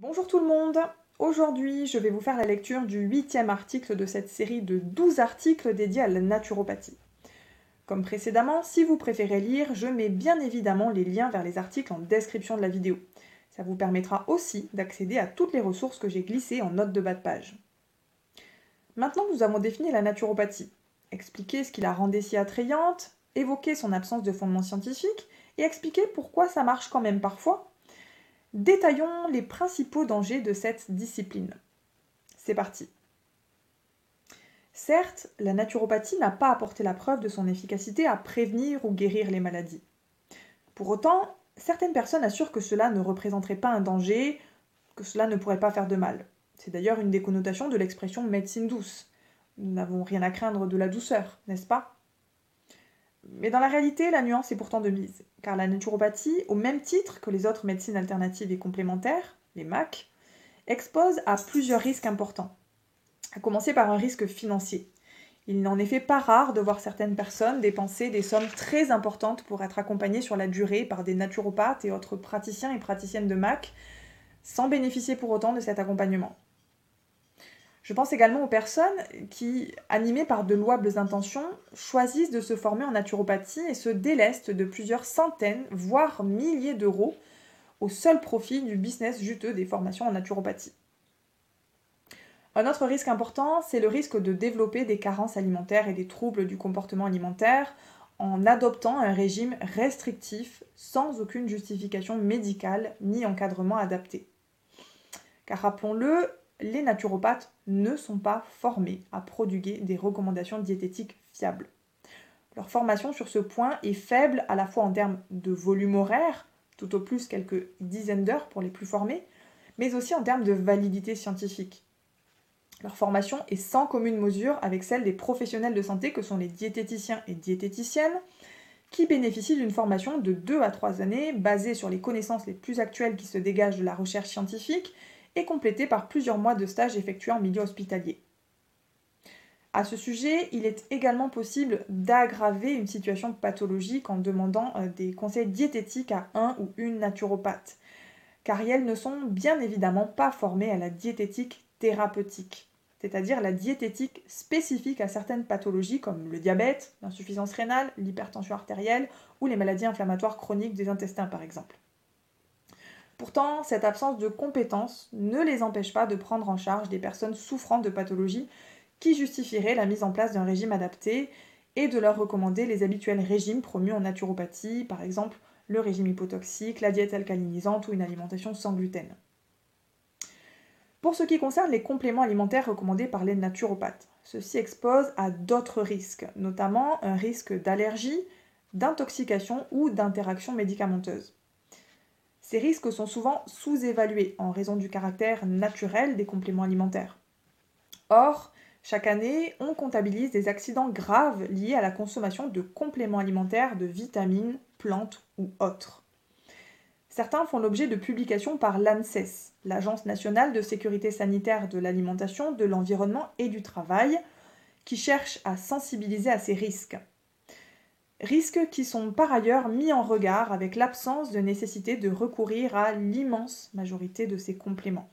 Bonjour tout le monde Aujourd'hui, je vais vous faire la lecture du huitième article de cette série de 12 articles dédiés à la naturopathie. Comme précédemment, si vous préférez lire, je mets bien évidemment les liens vers les articles en description de la vidéo. Ça vous permettra aussi d'accéder à toutes les ressources que j'ai glissées en note de bas de page. Maintenant nous avons défini la naturopathie, expliqué ce qui la rendait si attrayante, évoqué son absence de fondement scientifique et expliqué pourquoi ça marche quand même parfois, détaillons les principaux dangers de cette discipline. C'est parti. Certes, la naturopathie n'a pas apporté la preuve de son efficacité à prévenir ou guérir les maladies. Pour autant, certaines personnes assurent que cela ne représenterait pas un danger, que cela ne pourrait pas faire de mal. C'est d'ailleurs une des connotations de l'expression médecine douce. Nous n'avons rien à craindre de la douceur, n'est-ce pas? Mais dans la réalité, la nuance est pourtant de mise, car la naturopathie, au même titre que les autres médecines alternatives et complémentaires, les MAC, expose à plusieurs risques importants. À commencer par un risque financier. Il n'est en effet pas rare de voir certaines personnes dépenser des sommes très importantes pour être accompagnées sur la durée par des naturopathes et autres praticiens et praticiennes de MAC, sans bénéficier pour autant de cet accompagnement. Je pense également aux personnes qui, animées par de louables intentions, choisissent de se former en naturopathie et se délestent de plusieurs centaines, voire milliers d'euros au seul profit du business juteux des formations en naturopathie. Un autre risque important, c'est le risque de développer des carences alimentaires et des troubles du comportement alimentaire en adoptant un régime restrictif sans aucune justification médicale ni encadrement adapté. Car rappelons-le, les naturopathes ne sont pas formés à prodiguer des recommandations diététiques fiables. Leur formation sur ce point est faible à la fois en termes de volume horaire, tout au plus quelques dizaines d'heures pour les plus formés, mais aussi en termes de validité scientifique. Leur formation est sans commune mesure avec celle des professionnels de santé que sont les diététiciens et diététiciennes, qui bénéficient d'une formation de 2 à 3 années basée sur les connaissances les plus actuelles qui se dégagent de la recherche scientifique et complété par plusieurs mois de stage effectués en milieu hospitalier. À ce sujet, il est également possible d'aggraver une situation pathologique en demandant euh, des conseils diététiques à un ou une naturopathe, car elles ne sont bien évidemment pas formées à la diététique thérapeutique, c'est-à-dire la diététique spécifique à certaines pathologies comme le diabète, l'insuffisance rénale, l'hypertension artérielle ou les maladies inflammatoires chroniques des intestins par exemple. Pourtant, cette absence de compétences ne les empêche pas de prendre en charge des personnes souffrant de pathologies qui justifieraient la mise en place d'un régime adapté et de leur recommander les habituels régimes promus en naturopathie, par exemple le régime hypotoxique, la diète alcalinisante ou une alimentation sans gluten. Pour ce qui concerne les compléments alimentaires recommandés par les naturopathes, ceux-ci exposent à d'autres risques, notamment un risque d'allergie, d'intoxication ou d'interaction médicamenteuse. Ces risques sont souvent sous-évalués en raison du caractère naturel des compléments alimentaires. Or, chaque année, on comptabilise des accidents graves liés à la consommation de compléments alimentaires de vitamines, plantes ou autres. Certains font l'objet de publications par l'ANSES, l'Agence nationale de sécurité sanitaire de l'alimentation, de l'environnement et du travail, qui cherche à sensibiliser à ces risques risques qui sont par ailleurs mis en regard avec l'absence de nécessité de recourir à l'immense majorité de ces compléments.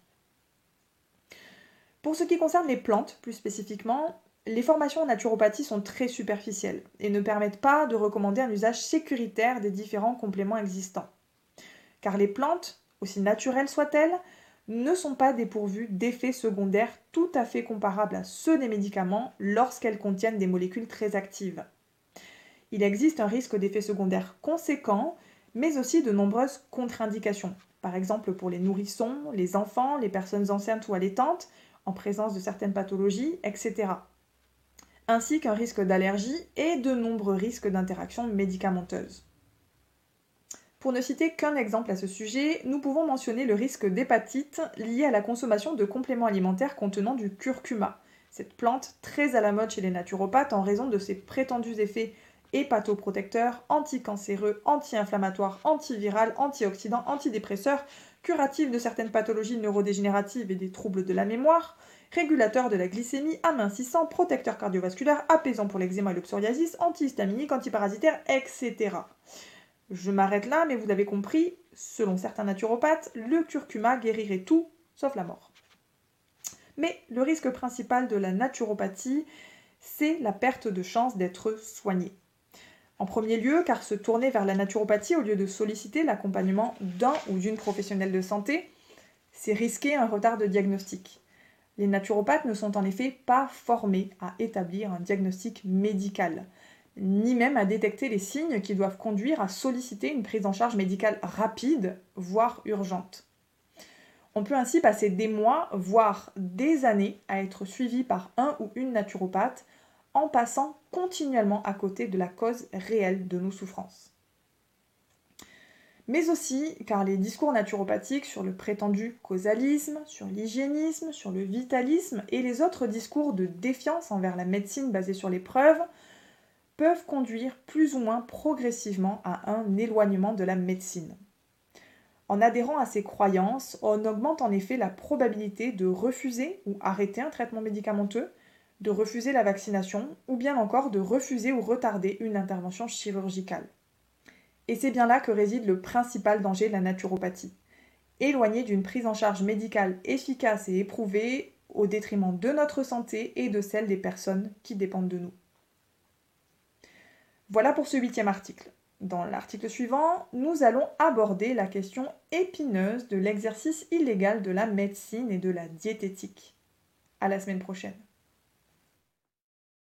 Pour ce qui concerne les plantes, plus spécifiquement, les formations en naturopathie sont très superficielles et ne permettent pas de recommander un usage sécuritaire des différents compléments existants. Car les plantes, aussi naturelles soient-elles, ne sont pas dépourvues d'effets secondaires tout à fait comparables à ceux des médicaments lorsqu'elles contiennent des molécules très actives il existe un risque d'effet secondaire conséquent, mais aussi de nombreuses contre-indications. Par exemple pour les nourrissons, les enfants, les personnes enceintes ou allaitantes, en présence de certaines pathologies, etc. Ainsi qu'un risque d'allergie et de nombreux risques d'interaction médicamenteuse. Pour ne citer qu'un exemple à ce sujet, nous pouvons mentionner le risque d'hépatite lié à la consommation de compléments alimentaires contenant du curcuma, cette plante très à la mode chez les naturopathes en raison de ses prétendus effets hépatoprotecteur, anticancéreux, anti-inflammatoire, antiviral, antioxydant, antidépresseur, curatif de certaines pathologies neurodégénératives et des troubles de la mémoire, régulateur de la glycémie, amincissant, protecteur cardiovasculaire, apaisant pour l'eczéma et le psoriasis, antihistaminique, antiparasitaire, etc. Je m'arrête là, mais vous avez compris, selon certains naturopathes, le curcuma guérirait tout sauf la mort. Mais le risque principal de la naturopathie, c'est la perte de chance d'être soigné. En premier lieu, car se tourner vers la naturopathie au lieu de solliciter l'accompagnement d'un ou d'une professionnelle de santé, c'est risquer un retard de diagnostic. Les naturopathes ne sont en effet pas formés à établir un diagnostic médical, ni même à détecter les signes qui doivent conduire à solliciter une prise en charge médicale rapide, voire urgente. On peut ainsi passer des mois, voire des années, à être suivi par un ou une naturopathe en passant continuellement à côté de la cause réelle de nos souffrances. Mais aussi car les discours naturopathiques sur le prétendu causalisme, sur l'hygiénisme, sur le vitalisme et les autres discours de défiance envers la médecine basée sur les preuves peuvent conduire plus ou moins progressivement à un éloignement de la médecine. En adhérant à ces croyances, on augmente en effet la probabilité de refuser ou arrêter un traitement médicamenteux, de refuser la vaccination ou bien encore de refuser ou retarder une intervention chirurgicale. Et c'est bien là que réside le principal danger de la naturopathie. Éloigner d'une prise en charge médicale efficace et éprouvée au détriment de notre santé et de celle des personnes qui dépendent de nous. Voilà pour ce huitième article. Dans l'article suivant, nous allons aborder la question épineuse de l'exercice illégal de la médecine et de la diététique. À la semaine prochaine.